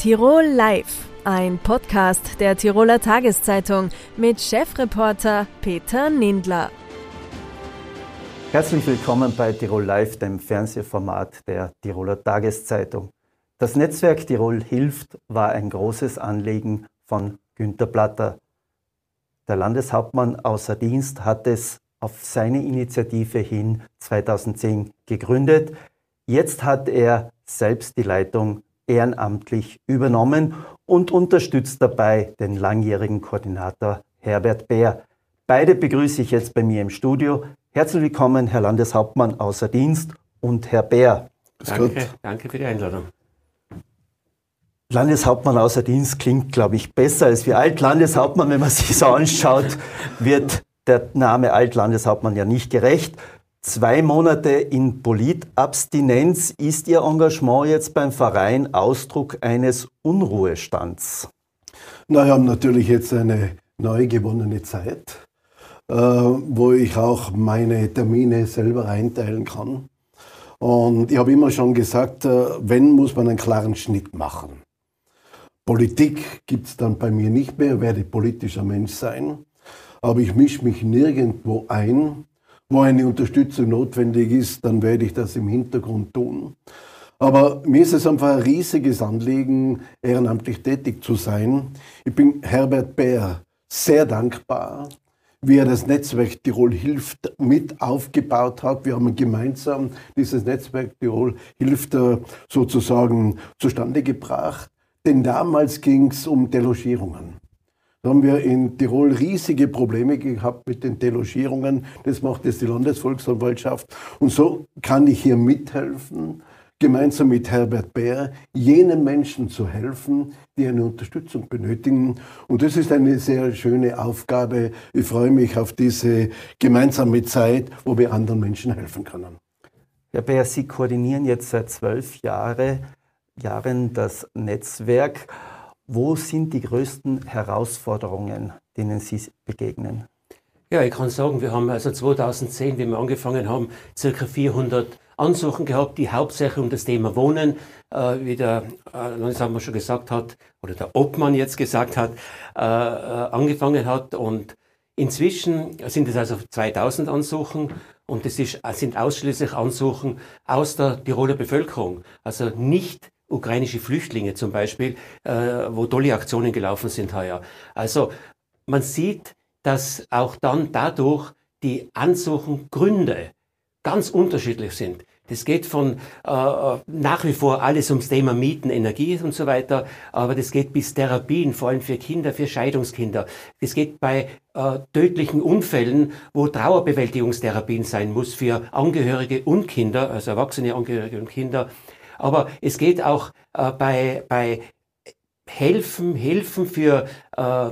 Tirol Live, ein Podcast der Tiroler Tageszeitung mit Chefreporter Peter Nindler. Herzlich willkommen bei Tirol Live, dem Fernsehformat der Tiroler Tageszeitung. Das Netzwerk Tirol hilft war ein großes Anliegen von Günter Platter. Der Landeshauptmann außer Dienst hat es auf seine Initiative hin 2010 gegründet. Jetzt hat er selbst die Leitung ehrenamtlich übernommen und unterstützt dabei den langjährigen Koordinator Herbert Bär. Beide begrüße ich jetzt bei mir im Studio. Herzlich willkommen, Herr Landeshauptmann außer Dienst und Herr Bär. Danke, danke für die Einladung. Landeshauptmann außer Dienst klingt, glaube ich, besser als wie Altlandeshauptmann. Wenn man sich so anschaut, wird der Name Altlandeshauptmann ja nicht gerecht. Zwei Monate in Politabstinenz. Ist Ihr Engagement jetzt beim Verein Ausdruck eines Unruhestands? Na, wir haben natürlich jetzt eine neu gewonnene Zeit, äh, wo ich auch meine Termine selber einteilen kann. Und ich habe immer schon gesagt, äh, wenn, muss man einen klaren Schnitt machen. Politik gibt es dann bei mir nicht mehr, werde politischer Mensch sein. Aber ich mische mich nirgendwo ein, wo eine Unterstützung notwendig ist, dann werde ich das im Hintergrund tun. Aber mir ist es einfach ein riesiges Anliegen, ehrenamtlich tätig zu sein. Ich bin Herbert Bär sehr dankbar, wie er das Netzwerk Tirol hilft mit aufgebaut hat. Wir haben gemeinsam dieses Netzwerk Tirol hilft sozusagen zustande gebracht. Denn damals ging es um Delogierungen. Da haben wir in Tirol riesige Probleme gehabt mit den Delogierungen. Das macht jetzt die Landesvolksanwaltschaft. Und so kann ich hier mithelfen, gemeinsam mit Herbert Bär, jenen Menschen zu helfen, die eine Unterstützung benötigen. Und das ist eine sehr schöne Aufgabe. Ich freue mich auf diese gemeinsame Zeit, wo wir anderen Menschen helfen können. Herr Bär, Sie koordinieren jetzt seit zwölf Jahre, Jahren das Netzwerk. Wo sind die größten Herausforderungen, denen Sie begegnen? Ja, ich kann sagen, wir haben also 2010, wie wir angefangen haben, circa 400 Ansuchen gehabt, die hauptsächlich um das Thema Wohnen, äh, wie der äh, Landeshauptmann schon gesagt hat, oder der Obmann jetzt gesagt hat, äh, äh angefangen hat. Und inzwischen sind es also 2000 Ansuchen und ist, sind ausschließlich Ansuchen aus der Tiroler Bevölkerung, also nicht ukrainische Flüchtlinge zum Beispiel, äh, wo tolle Aktionen gelaufen sind heuer. Also man sieht, dass auch dann dadurch die Ansuchengründe ganz unterschiedlich sind. Das geht von äh, nach wie vor alles ums Thema Mieten, Energie und so weiter, aber das geht bis Therapien, vor allem für Kinder, für Scheidungskinder. Das geht bei äh, tödlichen Unfällen, wo Trauerbewältigungstherapien sein muss für Angehörige und Kinder, also erwachsene Angehörige und Kinder. Aber es geht auch äh, bei, bei Helfen, Hilfen für äh,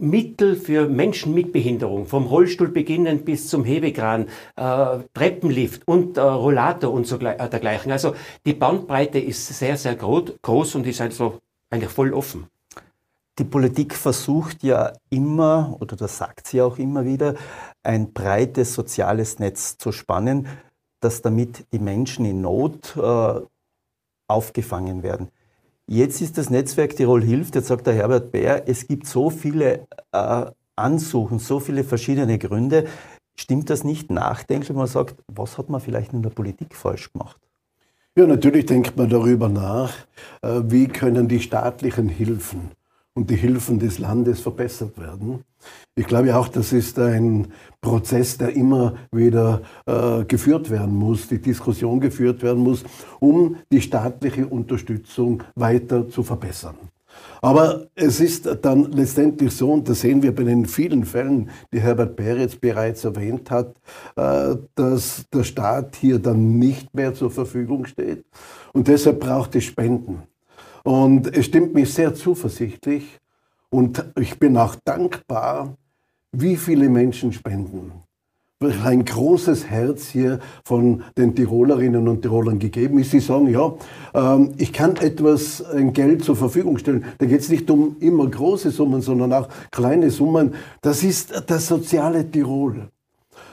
Mittel für Menschen mit Behinderung, vom Rollstuhl beginnend bis zum Hebekran, äh, Treppenlift und äh, Rollator und so äh, dergleichen. Also die Bandbreite ist sehr, sehr groß und ist also eigentlich voll offen. Die Politik versucht ja immer, oder das sagt sie auch immer wieder, ein breites soziales Netz zu spannen, dass damit die Menschen in Not äh, aufgefangen werden. Jetzt ist das Netzwerk Tirol hilft, jetzt sagt der Herbert Bär, es gibt so viele äh, Ansuchen, so viele verschiedene Gründe. Stimmt das nicht nachdenklich, wenn man sagt, was hat man vielleicht in der Politik falsch gemacht? Ja, natürlich denkt man darüber nach, äh, wie können die staatlichen Hilfen und die Hilfen des Landes verbessert werden. Ich glaube auch, das ist ein Prozess, der immer wieder äh, geführt werden muss, die Diskussion geführt werden muss, um die staatliche Unterstützung weiter zu verbessern. Aber es ist dann letztendlich so, und das sehen wir bei den vielen Fällen, die Herbert Peretz bereits erwähnt hat, äh, dass der Staat hier dann nicht mehr zur Verfügung steht. Und deshalb braucht es Spenden. Und es stimmt mich sehr zuversichtlich und ich bin auch dankbar, wie viele Menschen spenden. Ein großes Herz hier von den Tirolerinnen und Tirolern gegeben ist. Sie sagen, ja, ähm, ich kann etwas ein Geld zur Verfügung stellen. Da geht es nicht um immer große Summen, sondern auch kleine Summen. Das ist das soziale Tirol.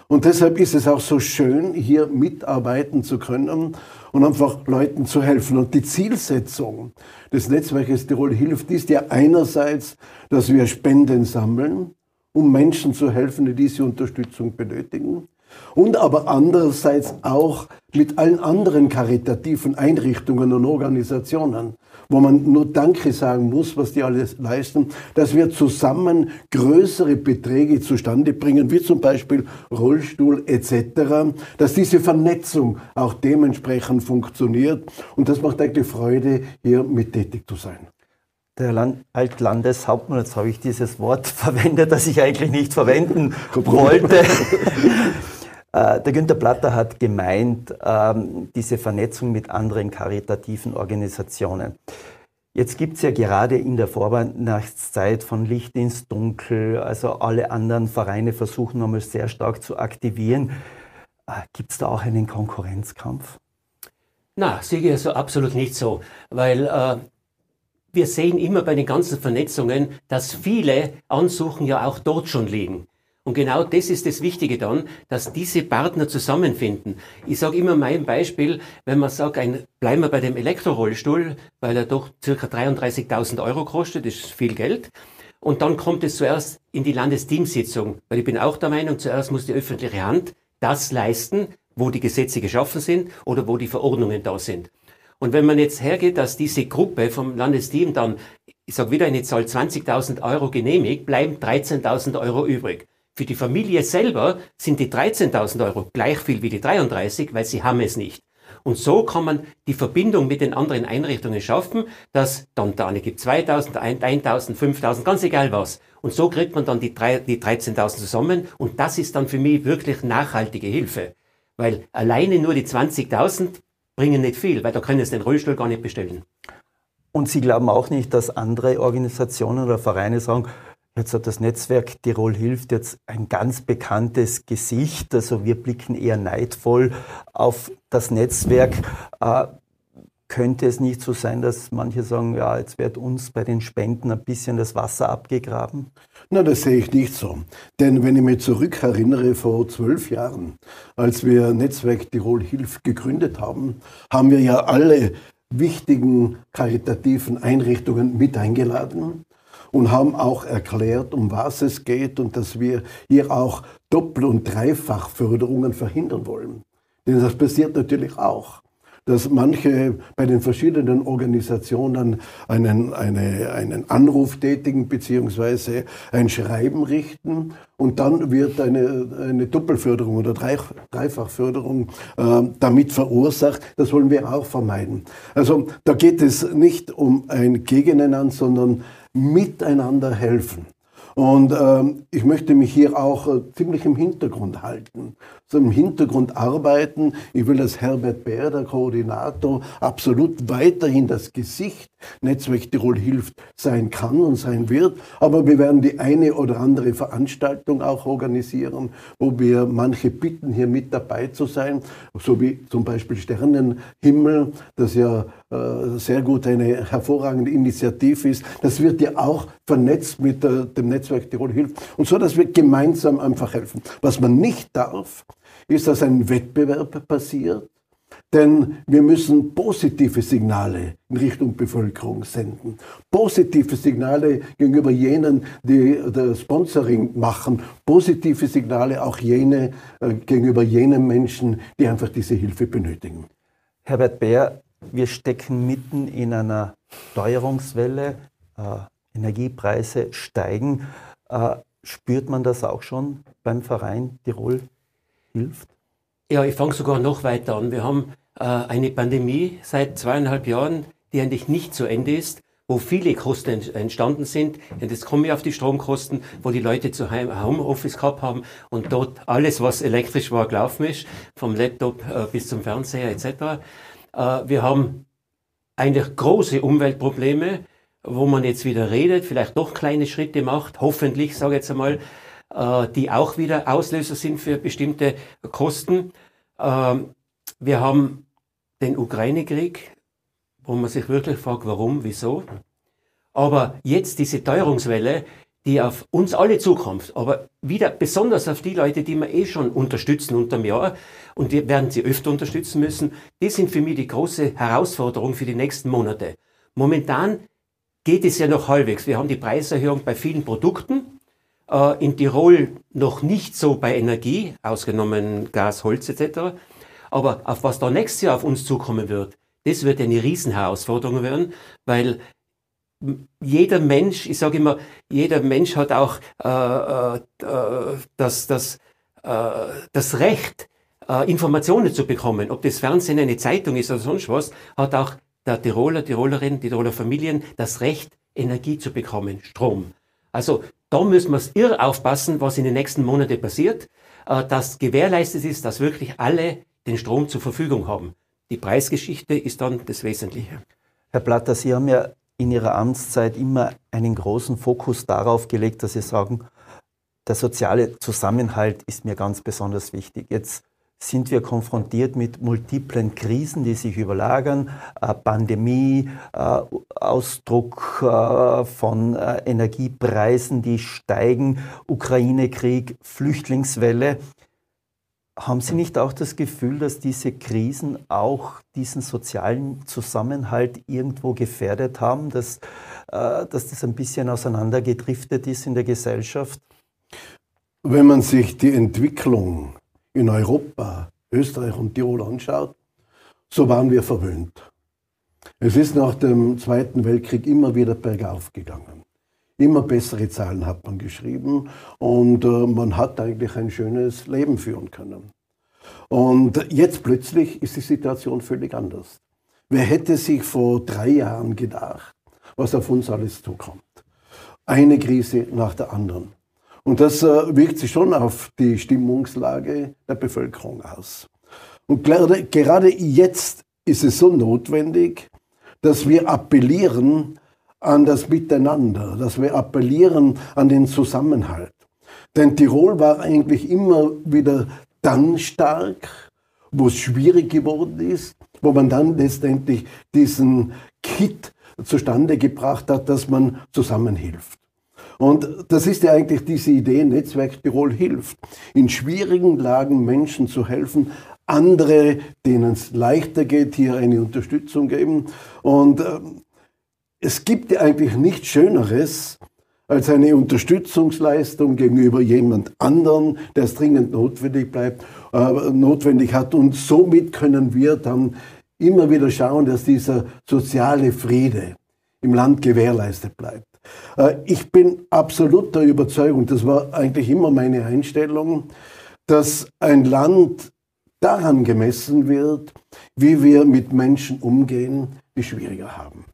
Und deshalb ist es auch so schön, hier mitarbeiten zu können und einfach Leuten zu helfen. Und die Zielsetzung des Netzwerkes Tirol hilft ist ja einerseits, dass wir Spenden sammeln, um Menschen zu helfen, die diese Unterstützung benötigen und aber andererseits auch mit allen anderen karitativen Einrichtungen und Organisationen, wo man nur Danke sagen muss, was die alles leisten, dass wir zusammen größere Beträge zustande bringen, wie zum Beispiel Rollstuhl etc., dass diese Vernetzung auch dementsprechend funktioniert. Und das macht eigentlich Freude, hier mit tätig zu sein. Der Land Altlandeshauptmann, jetzt habe ich dieses Wort verwendet, das ich eigentlich nicht verwenden wollte. Äh, der Günter Platter hat gemeint, ähm, diese Vernetzung mit anderen karitativen Organisationen. Jetzt gibt es ja gerade in der Vorweihnachtszeit von Licht ins Dunkel, also alle anderen Vereine versuchen nochmal sehr stark zu aktivieren. Äh, gibt es da auch einen Konkurrenzkampf? Na, sehe ich also absolut nicht so, weil äh, wir sehen immer bei den ganzen Vernetzungen, dass viele Ansuchen ja auch dort schon liegen. Und genau das ist das Wichtige dann, dass diese Partner zusammenfinden. Ich sage immer mein Beispiel, wenn man sagt, ein, bleiben wir bei dem Elektrorollstuhl, weil er doch circa 33.000 Euro kostet, das ist viel Geld. Und dann kommt es zuerst in die Landesteamsitzung, weil ich bin auch der Meinung, zuerst muss die öffentliche Hand das leisten, wo die Gesetze geschaffen sind oder wo die Verordnungen da sind. Und wenn man jetzt hergeht, dass diese Gruppe vom Landesteam dann, ich sage wieder eine Zahl, 20.000 Euro genehmigt, bleiben 13.000 Euro übrig. Für die Familie selber sind die 13.000 Euro gleich viel wie die 33, weil sie haben es nicht. Und so kann man die Verbindung mit den anderen Einrichtungen schaffen, dass dann der eine gibt 2000, 1000, 5000, ganz egal was. Und so kriegt man dann die, die 13.000 zusammen und das ist dann für mich wirklich nachhaltige Hilfe. Weil alleine nur die 20.000 bringen nicht viel, weil da können sie den Rollstuhl gar nicht bestellen. Und Sie glauben auch nicht, dass andere Organisationen oder Vereine sagen, Jetzt hat das Netzwerk Tirol hilft jetzt ein ganz bekanntes Gesicht. Also wir blicken eher neidvoll auf das Netzwerk. Äh, könnte es nicht so sein, dass manche sagen, ja, jetzt wird uns bei den Spenden ein bisschen das Wasser abgegraben? Na, das sehe ich nicht so. Denn wenn ich mich zurückerinnere, vor zwölf Jahren, als wir Netzwerk Tirol Hilft gegründet haben, haben wir ja alle wichtigen karitativen Einrichtungen mit eingeladen und haben auch erklärt, um was es geht und dass wir hier auch Doppel- und Dreifachförderungen verhindern wollen. Denn das passiert natürlich auch dass manche bei den verschiedenen Organisationen einen, eine, einen Anruf tätigen beziehungsweise ein Schreiben richten und dann wird eine, eine Doppelförderung oder Dreifachförderung äh, damit verursacht. Das wollen wir auch vermeiden. Also da geht es nicht um ein Gegeneinander, sondern miteinander helfen. Und ähm, ich möchte mich hier auch äh, ziemlich im Hintergrund halten, so im Hintergrund arbeiten. Ich will als Herbert Bär, der Koordinator, absolut weiterhin das Gesicht Netzwerk Tirol hilft sein kann und sein wird. Aber wir werden die eine oder andere Veranstaltung auch organisieren, wo wir manche bitten, hier mit dabei zu sein, so wie zum Beispiel Sternenhimmel, das ja äh, sehr gut eine hervorragende Initiative ist. Das wird ja auch vernetzt mit äh, dem Netzwerk Tirol hilft und so, dass wir gemeinsam einfach helfen. Was man nicht darf, ist, dass ein Wettbewerb passiert, denn wir müssen positive Signale in Richtung Bevölkerung senden. Positive Signale gegenüber jenen, die das Sponsoring machen. Positive Signale auch jene äh, gegenüber jenen Menschen, die einfach diese Hilfe benötigen. Herbert Bär, wir stecken mitten in einer Teuerungswelle. Äh, Energiepreise steigen. Äh, spürt man das auch schon beim Verein Tirol hilft? Ja, ich fange sogar noch weiter an. Wir haben äh, eine Pandemie seit zweieinhalb Jahren, die eigentlich nicht zu Ende ist, wo viele Kosten entstanden sind. Und jetzt komme ich auf die Stromkosten, wo die Leute zu Homeoffice gehabt haben und dort alles, was elektrisch war, gelaufen ist, vom Laptop äh, bis zum Fernseher etc. Äh, wir haben eigentlich große Umweltprobleme, wo man jetzt wieder redet, vielleicht doch kleine Schritte macht, hoffentlich, sage ich jetzt einmal, die auch wieder Auslöser sind für bestimmte Kosten. Ähm, wir haben den Ukraine-Krieg, wo man sich wirklich fragt, warum, wieso. Aber jetzt diese Teuerungswelle, die auf uns alle zukommt, aber wieder besonders auf die Leute, die wir eh schon unterstützen unterm Jahr und die werden sie öfter unterstützen müssen, die sind für mich die große Herausforderung für die nächsten Monate. Momentan geht es ja noch halbwegs. Wir haben die Preiserhöhung bei vielen Produkten, äh, in Tirol noch nicht so bei Energie, ausgenommen Gas, Holz etc. Aber auf was da nächstes Jahr auf uns zukommen wird, das wird eine Riesenherausforderung werden, weil jeder Mensch, ich sage immer, jeder Mensch hat auch äh, äh, das, das, äh, das Recht, äh, Informationen zu bekommen. Ob das Fernsehen eine Zeitung ist oder sonst was, hat auch der Tiroler, Tirolerin, die Tiroler Familien das Recht, Energie zu bekommen, Strom. Also da müssen wir irr aufpassen, was in den nächsten Monaten passiert, äh, dass gewährleistet ist, dass wirklich alle den Strom zur Verfügung haben. Die Preisgeschichte ist dann das Wesentliche. Herr Platter, Sie haben ja in Ihrer Amtszeit immer einen großen Fokus darauf gelegt, dass Sie sagen, der soziale Zusammenhalt ist mir ganz besonders wichtig. Jetzt sind wir konfrontiert mit multiplen Krisen, die sich überlagern, äh, Pandemie, äh, Ausdruck äh, von Energiepreisen, die steigen, Ukraine-Krieg, Flüchtlingswelle. Haben Sie nicht auch das Gefühl, dass diese Krisen auch diesen sozialen Zusammenhalt irgendwo gefährdet haben, dass, dass das ein bisschen auseinandergedriftet ist in der Gesellschaft? Wenn man sich die Entwicklung in Europa, Österreich und Tirol anschaut, so waren wir verwöhnt. Es ist nach dem Zweiten Weltkrieg immer wieder bergauf gegangen. Immer bessere Zahlen hat man geschrieben und äh, man hat eigentlich ein schönes Leben führen können. Und jetzt plötzlich ist die Situation völlig anders. Wer hätte sich vor drei Jahren gedacht, was auf uns alles zukommt? Eine Krise nach der anderen. Und das äh, wirkt sich schon auf die Stimmungslage der Bevölkerung aus. Und gerade, gerade jetzt ist es so notwendig, dass wir appellieren an das Miteinander, dass wir appellieren an den Zusammenhalt. Denn Tirol war eigentlich immer wieder dann stark, wo es schwierig geworden ist, wo man dann letztendlich diesen Kit zustande gebracht hat, dass man zusammenhilft. Und das ist ja eigentlich diese Idee, Netzwerk Tirol hilft, in schwierigen Lagen Menschen zu helfen, andere, denen es leichter geht, hier eine Unterstützung geben. Und äh, es gibt ja eigentlich nichts Schöneres, als eine Unterstützungsleistung gegenüber jemand anderen, der es dringend notwendig bleibt, äh, notwendig hat. Und somit können wir dann immer wieder schauen, dass dieser soziale Friede im Land gewährleistet bleibt. Äh, ich bin absolut der Überzeugung, das war eigentlich immer meine Einstellung, dass ein Land daran gemessen wird, wie wir mit Menschen umgehen, die schwieriger haben.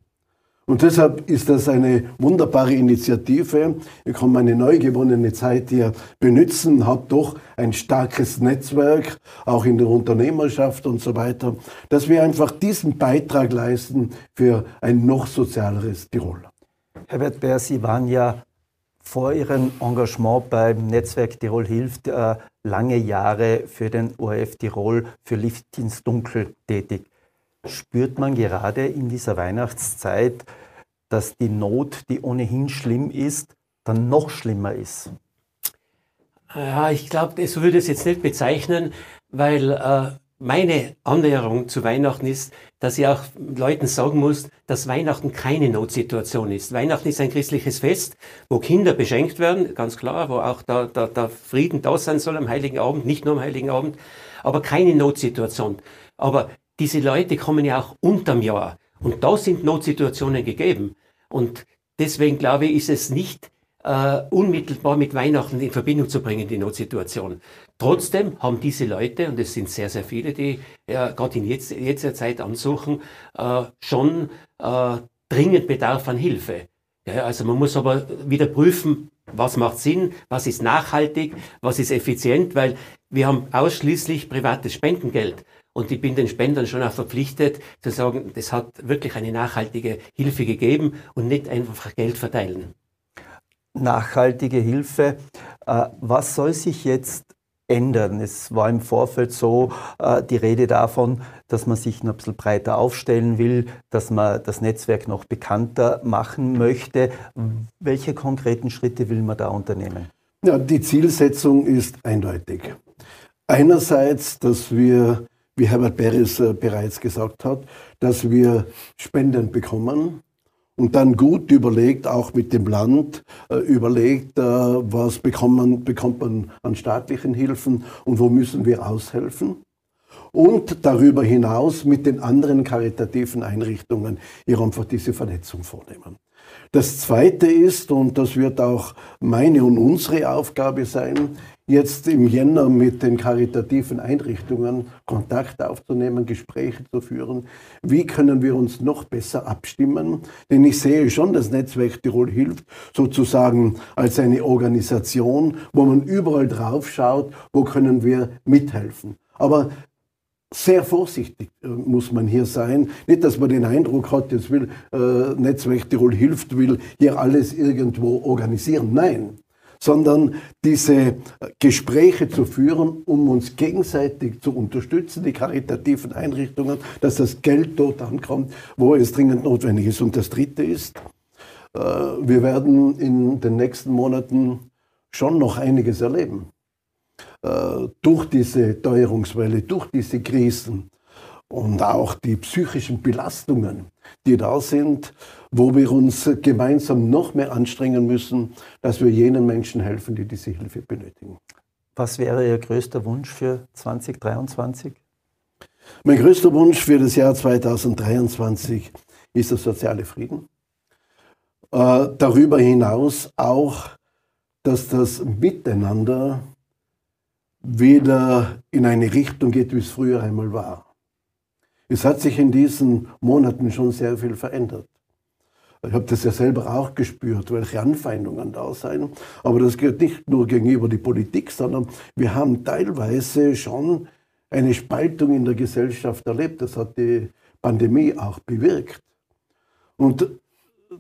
Und deshalb ist das eine wunderbare Initiative. Ich kann meine neu gewonnene Zeit hier benutzen, habe doch ein starkes Netzwerk, auch in der Unternehmerschaft und so weiter, dass wir einfach diesen Beitrag leisten für ein noch sozialeres Tirol. Herbert Bär, Sie waren ja vor Ihrem Engagement beim Netzwerk Tirol hilft äh, lange Jahre für den ORF Tirol für Licht ins Dunkel tätig. Spürt man gerade in dieser Weihnachtszeit, dass die Not, die ohnehin schlimm ist, dann noch schlimmer ist? Ja, ich glaube, so würde ich es jetzt nicht bezeichnen, weil äh, meine Annäherung zu Weihnachten ist, dass ich auch Leuten sagen muss, dass Weihnachten keine Notsituation ist. Weihnachten ist ein christliches Fest, wo Kinder beschenkt werden, ganz klar, wo auch der, der, der Frieden da sein soll am Heiligen Abend, nicht nur am Heiligen Abend, aber keine Notsituation. Aber diese Leute kommen ja auch unterm Jahr und da sind Notsituationen gegeben. Und deswegen glaube ich, ist es nicht äh, unmittelbar mit Weihnachten in Verbindung zu bringen, die Notsituation. Trotzdem haben diese Leute, und es sind sehr, sehr viele, die ja, gerade in jetzt, jetziger Zeit ansuchen, äh, schon äh, dringend Bedarf an Hilfe. Ja, also man muss aber wieder prüfen, was macht Sinn, was ist nachhaltig, was ist effizient, weil wir haben ausschließlich privates Spendengeld. Und ich bin den Spendern schon auch verpflichtet zu sagen, das hat wirklich eine nachhaltige Hilfe gegeben und nicht einfach Geld verteilen nachhaltige Hilfe. Äh, was soll sich jetzt ändern? Es war im Vorfeld so äh, die Rede davon, dass man sich noch ein bisschen breiter aufstellen will, dass man das Netzwerk noch bekannter machen möchte. Welche konkreten Schritte will man da unternehmen? Ja, die Zielsetzung ist eindeutig. Einerseits, dass wir, wie Herbert Beres äh, bereits gesagt hat, dass wir Spenden bekommen und dann gut überlegt, auch mit dem Land äh, überlegt, äh, was bekommt man, bekommt man an staatlichen Hilfen und wo müssen wir aushelfen. Und darüber hinaus mit den anderen karitativen Einrichtungen hier einfach diese Vernetzung vornehmen. Das Zweite ist, und das wird auch meine und unsere Aufgabe sein, jetzt im Jänner mit den karitativen Einrichtungen Kontakt aufzunehmen, Gespräche zu führen. Wie können wir uns noch besser abstimmen? Denn ich sehe schon, das Netzwerk Tirol hilft sozusagen als eine Organisation, wo man überall drauf schaut, wo können wir mithelfen. Aber sehr vorsichtig äh, muss man hier sein. Nicht, dass man den Eindruck hat, jetzt will äh, Netzwerk Tirol hilft, will hier alles irgendwo organisieren. Nein, sondern diese Gespräche zu führen, um uns gegenseitig zu unterstützen, die karitativen Einrichtungen, dass das Geld dort ankommt, wo es dringend notwendig ist. Und das Dritte ist, äh, wir werden in den nächsten Monaten schon noch einiges erleben. Äh, durch diese Teuerungswelle, durch diese Krisen und auch die psychischen Belastungen, die da sind, wo wir uns gemeinsam noch mehr anstrengen müssen, dass wir jenen Menschen helfen, die diese Hilfe benötigen. Was wäre Ihr größter Wunsch für 2023? Mein größter Wunsch für das Jahr 2023 ist der soziale Frieden. Äh, darüber hinaus auch, dass das Miteinander wieder in eine Richtung geht, wie es früher einmal war. Es hat sich in diesen Monaten schon sehr viel verändert. Ich habe das ja selber auch gespürt, welche Anfeindungen da sind. Aber das geht nicht nur gegenüber die Politik, sondern wir haben teilweise schon eine Spaltung in der Gesellschaft erlebt. Das hat die Pandemie auch bewirkt. Und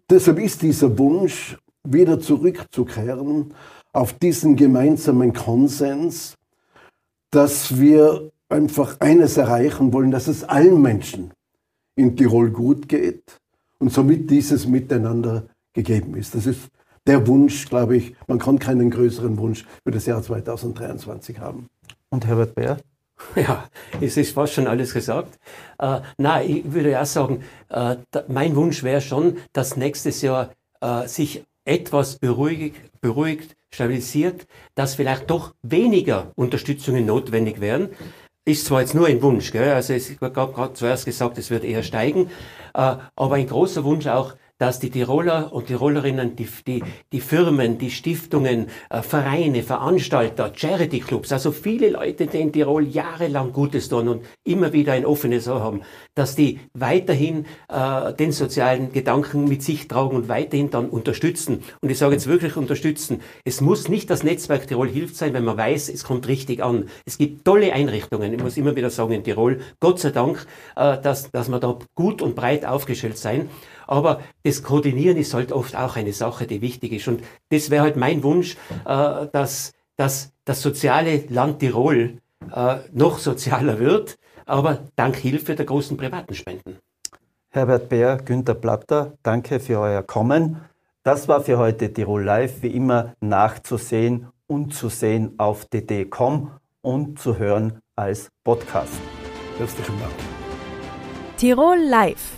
deshalb ist dieser Wunsch, wieder zurückzukehren auf diesen gemeinsamen Konsens, dass wir einfach eines erreichen wollen, dass es allen Menschen in Tirol gut geht und somit dieses Miteinander gegeben ist. Das ist der Wunsch, glaube ich, man kann keinen größeren Wunsch für das Jahr 2023 haben. Und Herbert Bär? Ja, es ist fast schon alles gesagt. Äh, nein, ich würde auch sagen, äh, da, mein Wunsch wäre schon, dass nächstes Jahr äh, sich etwas beruhigt, beruhigt, stabilisiert, dass vielleicht doch weniger Unterstützungen notwendig wären. Ist zwar jetzt nur ein Wunsch, gell? also es wird gerade zuerst gesagt, es wird eher steigen, äh, aber ein großer Wunsch auch, dass die Tiroler und Tirolerinnen, die, die, die Firmen, die Stiftungen, äh, Vereine, Veranstalter, Charity-Clubs, also viele Leute, die in Tirol jahrelang Gutes tun und immer wieder ein offenes Ohr haben, dass die weiterhin äh, den sozialen Gedanken mit sich tragen und weiterhin dann unterstützen. Und ich sage jetzt wirklich unterstützen. Es muss nicht das Netzwerk Tirol hilft sein, wenn man weiß, es kommt richtig an. Es gibt tolle Einrichtungen, ich muss immer wieder sagen, in Tirol, Gott sei Dank, äh, dass, dass wir da gut und breit aufgestellt sein. Aber das Koordinieren ist halt oft auch eine Sache, die wichtig ist. Und das wäre halt mein Wunsch, äh, dass, dass das soziale Land Tirol äh, noch sozialer wird, aber dank Hilfe der großen privaten Spenden. Herbert Bär, Günter Platter, danke für euer Kommen. Das war für heute Tirol Live, wie immer nachzusehen und zu sehen auf dd.com und zu hören als Podcast. Herzlichen Dank. Tirol Live